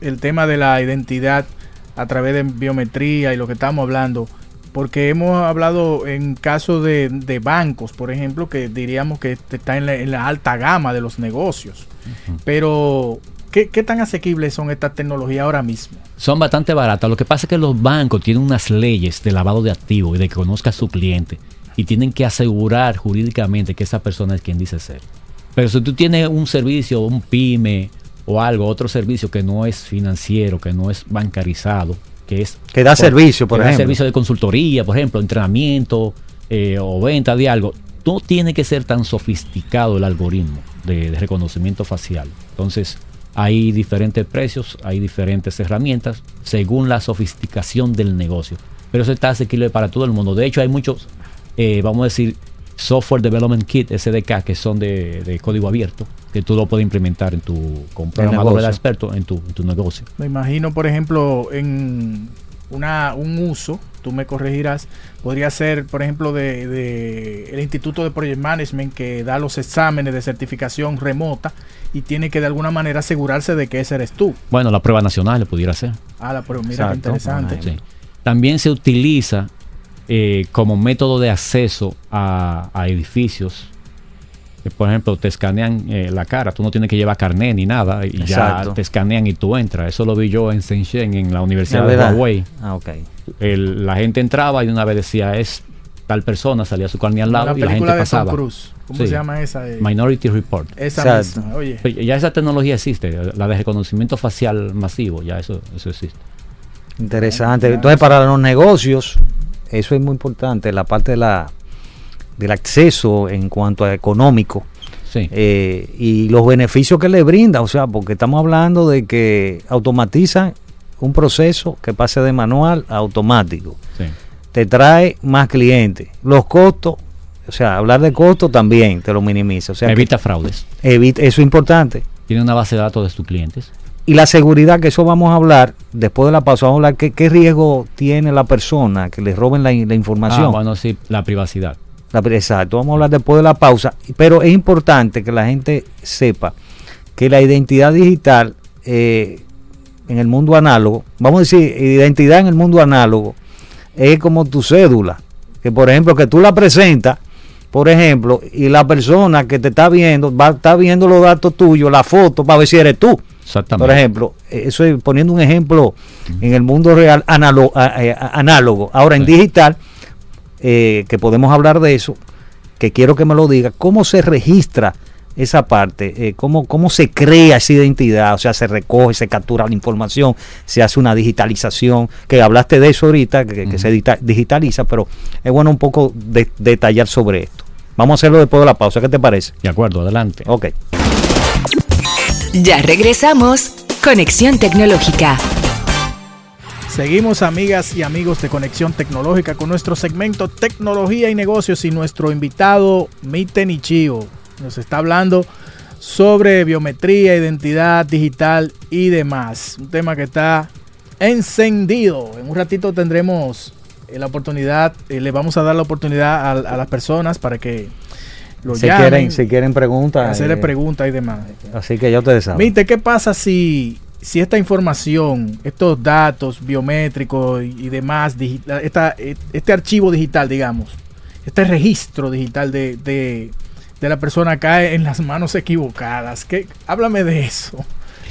el tema de la identidad a través de biometría y lo que estamos hablando? Porque hemos hablado en caso de, de bancos, por ejemplo, que diríamos que está en la, en la alta gama de los negocios. Pero, ¿qué, qué tan asequibles son estas tecnologías ahora mismo? Son bastante baratas. Lo que pasa es que los bancos tienen unas leyes de lavado de activos y de que conozca a su cliente. Y tienen que asegurar jurídicamente que esa persona es quien dice ser. Pero si tú tienes un servicio, un pyme o algo, otro servicio que no es financiero, que no es bancarizado, que es... Que da servicio, por que da ejemplo. servicio de consultoría, por ejemplo, entrenamiento eh, o venta de algo. No tiene que ser tan sofisticado el algoritmo de, de reconocimiento facial. Entonces, hay diferentes precios, hay diferentes herramientas según la sofisticación del negocio. Pero eso está asequible para todo el mundo. De hecho, hay muchos, eh, vamos a decir, software development kit, SDK, que son de, de código abierto, que tú lo puedes implementar en tu con programador experto en tu, en tu negocio. Me imagino, por ejemplo, en una, un uso, tú me corregirás, podría ser, por ejemplo, de, de el Instituto de Project Management que da los exámenes de certificación remota y tiene que de alguna manera asegurarse de que ese eres tú. Bueno, la prueba nacional le pudiera ser. Ah, la, pero mira Exacto. qué interesante. Sí. También se utiliza eh, como método de acceso a, a edificios. Que, por ejemplo, te escanean eh, la cara. Tú no tienes que llevar carnet ni nada. Y Exacto. ya te escanean y tú entras. Eso lo vi yo en Shenzhen, en la Universidad ¿De? Huawei. Ah, ok. El- la gente entraba y una vez decía es tal persona, salía su carnet al La lado y la gente de Tom pasaba. Cruise. ¿Cómo Sí. se llama esa? Eh, Minority Report. esa Exacto. misma. Oye, Pues Ya esa tecnología existe, la de reconocimiento facial masivo, ya eso, eso existe. Interesante. Entonces, para los negocios, eso es muy importante, la parte de la del acceso en cuanto a económico Sí. eh, y los beneficios que le brinda, o sea, porque estamos hablando de que automatizan un proceso que pase de manual a automático. sí. Te trae más clientes. Los costos, o sea, hablar de costos también te lo minimiza. O sea, Evita fraudes. evita- eso es importante. Tiene una base de datos de tus clientes. Y la seguridad, que eso vamos a hablar después de la pausa, vamos a hablar qué, qué riesgo tiene la persona que le roben la, la información. Ah, bueno, sí, la privacidad. La- exacto, vamos a hablar después de la pausa. Pero es importante que la gente sepa que la identidad digital eh, en el mundo análogo, vamos a decir, identidad en el mundo análogo, es como tu cédula. Que por ejemplo, que tú la presentas, por ejemplo, y la persona que te está viendo, va a estar viendo los datos tuyos, la foto, para ver si eres tú. Exactamente. Por ejemplo, eh, eso es poniendo un ejemplo en el mundo real análogo. análogo. Ahora en Sí. digital, eh, que podemos hablar de eso, que quiero que me lo diga, ¿cómo se registra esa parte? Eh, ¿cómo, ¿Cómo se crea esa identidad? O sea, se recoge, se captura la información, se hace una digitalización, que hablaste de eso ahorita, que, que se digitaliza, pero es bueno un poco de- detallar sobre esto. Vamos a hacerlo después de la pausa, ¿qué te parece? De acuerdo, adelante. Ok. Ya regresamos. Conexión Tecnológica. Seguimos amigas y amigos de Conexión Tecnológica con nuestro segmento Tecnología y Negocios y nuestro invitado Mite Nichio. Nos está hablando sobre biometría, identidad digital y demás. Un tema que está encendido. En un ratito tendremos eh, la oportunidad, eh, le vamos a dar la oportunidad a las personas para que lo Si llamen, quieren, si quieren preguntas. hacerle eh, preguntas y demás. Así que ya ustedes saben. Mite, ¿qué pasa si, si esta información, estos datos biométricos y, y demás, esta- e- este archivo digital, digamos, este registro digital de, de- de la persona cae en las manos equivocadas? ¿Qué? Háblame de eso.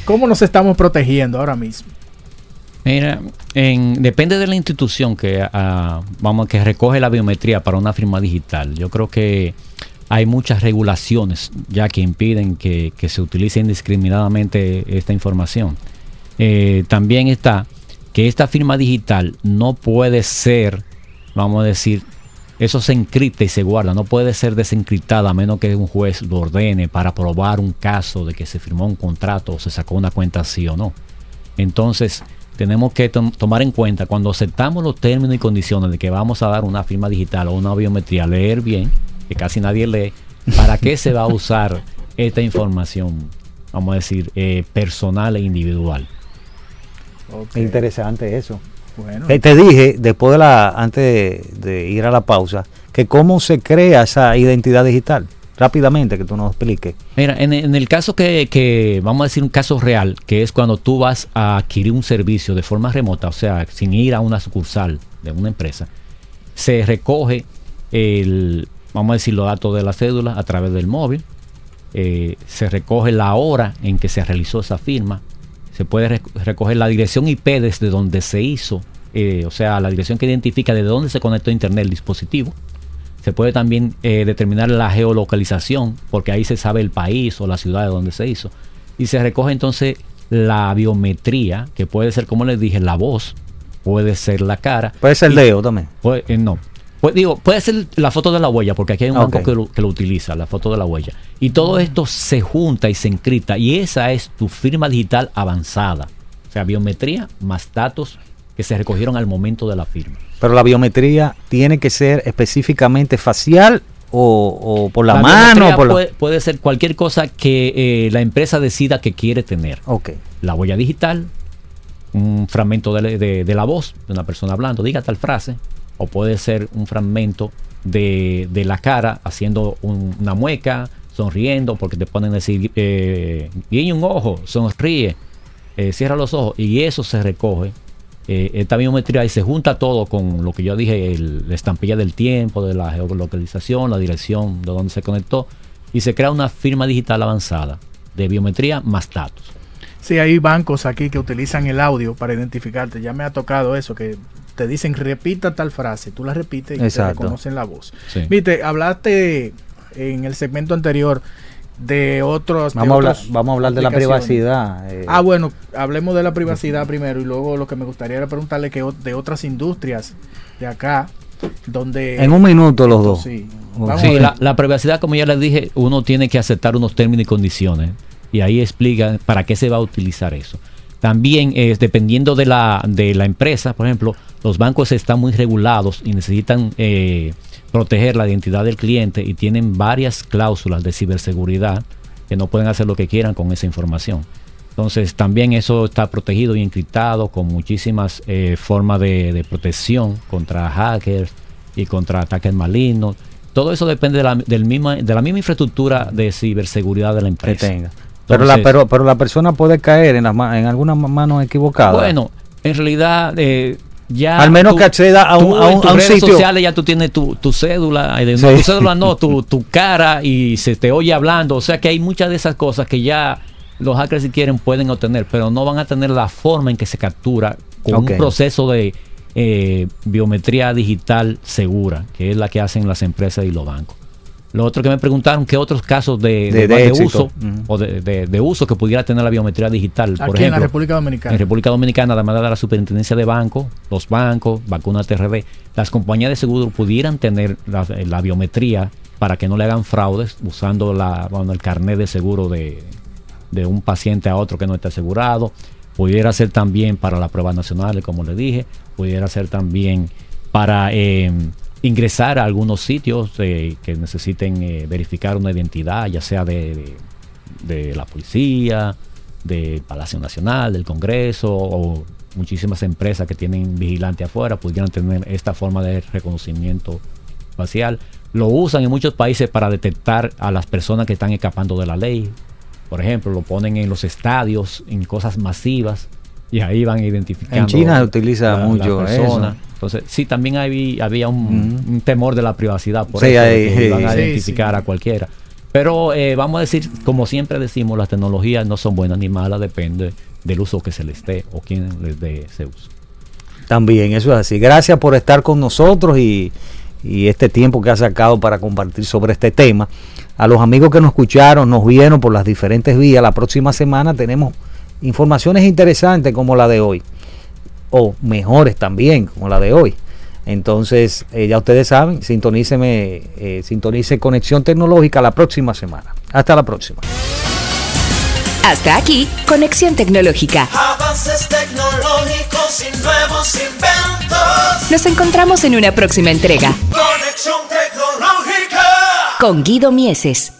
¿Cómo nos estamos protegiendo ahora mismo? Mira, en- depende de la institución que ah, vamos que recoge la biometría para una firma digital. Yo creo que hay muchas regulaciones ya que impiden que, se utilice indiscriminadamente esta información. Eh, también está que esta firma digital no puede ser, vamos a decir, eso se encripta y se guarda, no puede ser desencriptada a menos que un juez lo ordene para probar un caso de que se firmó un contrato o se sacó una cuenta sí o no. Entonces, tenemos que tom- tomar en cuenta cuando aceptamos los términos y condiciones de que vamos a dar una firma digital o una biometría, leer bien, que casi nadie lee, ¿Para qué se va a usar esta información, vamos a decir, eh, personal e individual? Ok. Interesante eso. Bueno, Te, te dije, después de la, antes de, de ir a la pausa, que cómo se crea esa identidad digital. Rápidamente, que tú nos expliques. Mira, en, en el caso que, que, vamos a decir un caso real, que es cuando tú vas a adquirir un servicio de forma remota, o sea, sin ir a una sucursal de una empresa, se recoge el, vamos a decir, los datos de la cédula a través del móvil, eh, se recoge la hora en que se realizó esa firma, se puede rec- recoger la dirección IP desde donde se hizo, eh, o sea, la dirección que identifica desde dónde se conectó a internet el dispositivo. Se puede también eh, determinar la geolocalización, porque ahí se sabe el país o la ciudad de donde se hizo. Y se recoge entonces la biometría, que puede ser, como les dije, la voz, puede ser la cara. Puede ser y- Leo también. Puede- no. Pues, digo, puede ser la foto de la huella, porque aquí hay un banco que lo, que lo utiliza, la foto de la huella. Y todo esto se junta y se encripta. Y esa es tu firma digital avanzada. O sea, biometría más datos que se recogieron al momento de la firma. Pero la biometría tiene que ser específicamente facial o, o por la, mano. o por la- puede, puede ser cualquier cosa que eh, la empresa decida que quiere tener. Ok. La huella digital, un fragmento de, de- de la voz de una persona hablando, diga tal frase, o puede ser un fragmento de, de la cara haciendo un- una mueca, sonriendo, porque te ponen a decir, eh, guiña un ojo, sonríe, eh, cierra los ojos, y eso se recoge. eh, esta biometría y se junta todo con lo que yo dije, el- la estampilla del tiempo, de la geolocalización, la dirección de donde se conectó, y se crea una firma digital avanzada de biometría más datos. sí, hay bancos aquí que utilizan el audio para identificarte. Ya me ha tocado eso, que te dicen repita tal frase, tú la repites y Exacto. te reconocen la voz. Sí. Viste, hablaste en el segmento anterior de otros. de Vamos, a hablar, vamos a hablar de la privacidad. eh, Ah, bueno, hablemos de la privacidad primero y luego lo que me gustaría era preguntarle que de otras industrias de acá, donde... en un minuto los dos. Sí. Bueno, Vamos Sí, a ver. la, la privacidad, como ya les dije, uno tiene que aceptar unos términos y condiciones. Y ahí explican para qué se va a utilizar eso. También, es dependiendo de la, de la empresa, por ejemplo, los bancos están muy regulados y necesitan eh, proteger la identidad del cliente y tienen varias cláusulas de ciberseguridad que no pueden hacer lo que quieran con esa información. Entonces, también eso está protegido y encriptado con muchísimas eh, formas de, de protección contra hackers y contra ataques malignos. Todo eso depende de la, del misma, de la misma infraestructura de ciberseguridad de la que empresa. Pero la, pero, pero la persona puede caer en, las en algunas ma- manos equivocadas. Bueno, en realidad eh, ya... Al menos tú- que acceda a un- tú a en un- tus a un redes sitio. sociales ya tú tienes tu, tu cédula, eh, Sí. tu cédula no, tu, tu cara y se te oye hablando. O sea que hay muchas de esas cosas que ya los hackers si quieren pueden obtener, pero no van a tener la forma en que se captura con un proceso de eh, biometría digital segura, que es la que hacen las empresas y los bancos. Lo otro que me preguntaron, ¿qué otros casos de, De- de- de de éxito. uso o de, de- de uso que pudiera tener la biometría digital? Aquí por en la República Dominicana. en República Dominicana, además de la Superintendencia de Bancos, los bancos, vacunas TRD, las compañías de seguro pudieran tener la, la biometría para que no le hagan fraudes usando la, bueno, el carnet de seguro de, de un paciente a otro que no esté asegurado. Pudiera ser también para las pruebas nacionales, como le dije. Pudiera ser también para eh, ingresar a algunos sitios eh, que necesiten eh, verificar una identidad, ya sea de, de- de la policía, del Palacio Nacional, del Congreso o muchísimas empresas que tienen vigilante afuera pudieran tener esta forma de reconocimiento facial. Lo usan en muchos países para detectar a las personas que están escapando de la ley. Por ejemplo, lo ponen en los estadios, en cosas masivas, y ahí van identificando. En China se utiliza la- mucho eso. Entonces, sí, también hay- había un, temor de la privacidad por Sí, eso, de hay- que iban a sí, identificar a cualquiera. Pero eh, vamos a decir, como siempre decimos, las tecnologías no son buenas ni malas, depende del uso que se les dé o quién les dé ese uso. También, eso es así. Gracias por estar con nosotros y, y este tiempo que ha sacado para compartir sobre este tema. A los amigos que nos escucharon, nos vieron por las diferentes vías, la próxima semana tenemos informaciones interesantes como la de hoy. O mejores también, como la de hoy. Entonces, eh, ya ustedes saben, sintoníceme, eh, sintonice Conexión Tecnológica la próxima semana. Hasta la próxima. Hasta aquí, Conexión Tecnológica. Avances tecnológicos y nuevos inventos. Nos encontramos en una próxima entrega. Conexión tecnológica. Con Guido Mieses.